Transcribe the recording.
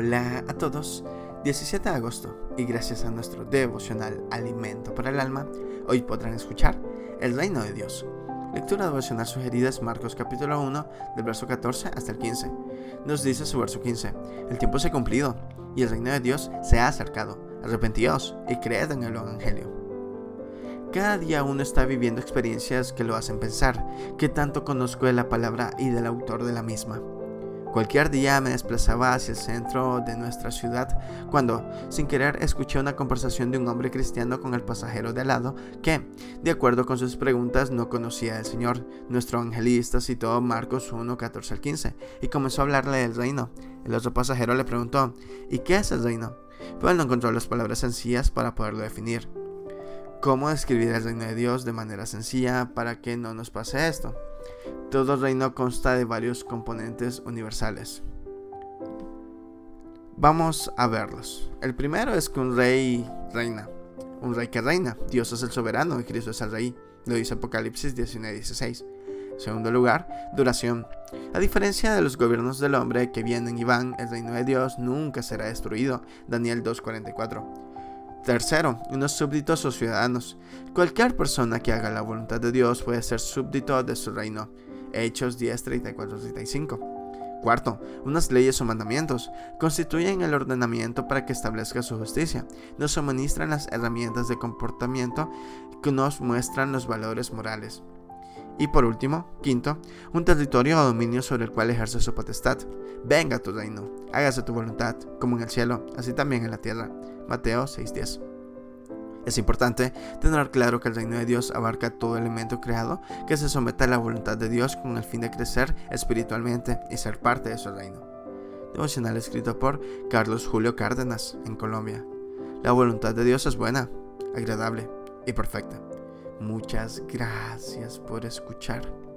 Hola a todos, 17 de agosto y gracias a nuestro devocional Alimento para el Alma, hoy podrán escuchar El Reino de Dios. Lectura devocional sugerida es Marcos capítulo 1 del verso 14 hasta el 15. Nos dice su verso 15, el tiempo se ha cumplido y el reino de Dios se ha acercado. Arrepentíos y creed en el Evangelio. Cada día uno está viviendo experiencias que lo hacen pensar, que tanto conozco de la palabra y del autor de la misma. Cualquier día me desplazaba hacia el centro de nuestra ciudad cuando, sin querer, escuché una conversación de un hombre cristiano con el pasajero de al lado que, de acuerdo con sus preguntas, no conocía al Señor. Nuestro evangelista citó Marcos 1, 14 al 15 y comenzó a hablarle del reino. El otro pasajero le preguntó, ¿y qué es el reino? Pero él no encontró las palabras sencillas para poderlo definir. ¿Cómo describir el reino de Dios de manera sencilla para que no nos pase esto? Todo reino consta de varios componentes universales. Vamos a verlos. El primero es que un rey reina. Un rey que reina. Dios es el soberano y Cristo es el rey. Lo dice Apocalipsis 19:16. Segundo lugar, duración. A diferencia de los gobiernos del hombre que vienen y van, el reino de Dios nunca será destruido. Daniel 2:44. Tercero, unos súbditos o ciudadanos. Cualquier persona que haga la voluntad de Dios puede ser súbdito de su reino. Hechos 10, 34, 35. Cuarto, unas leyes o mandamientos constituyen el ordenamiento para que establezca su justicia. Nos suministran las herramientas de comportamiento que nos muestran los valores morales. Y por último, quinto, un territorio o dominio sobre el cual ejerce su potestad. Venga tu reino, hágase tu voluntad, como en el cielo, así también en la tierra. Mateo 6:10. Es importante tener claro que el reino de Dios abarca todo elemento creado que se someta a la voluntad de Dios con el fin de crecer espiritualmente y ser parte de su reino. Devocional escrito por Carlos Julio Cárdenas, en Colombia. La voluntad de Dios es buena, agradable y perfecta. Muchas gracias por escuchar.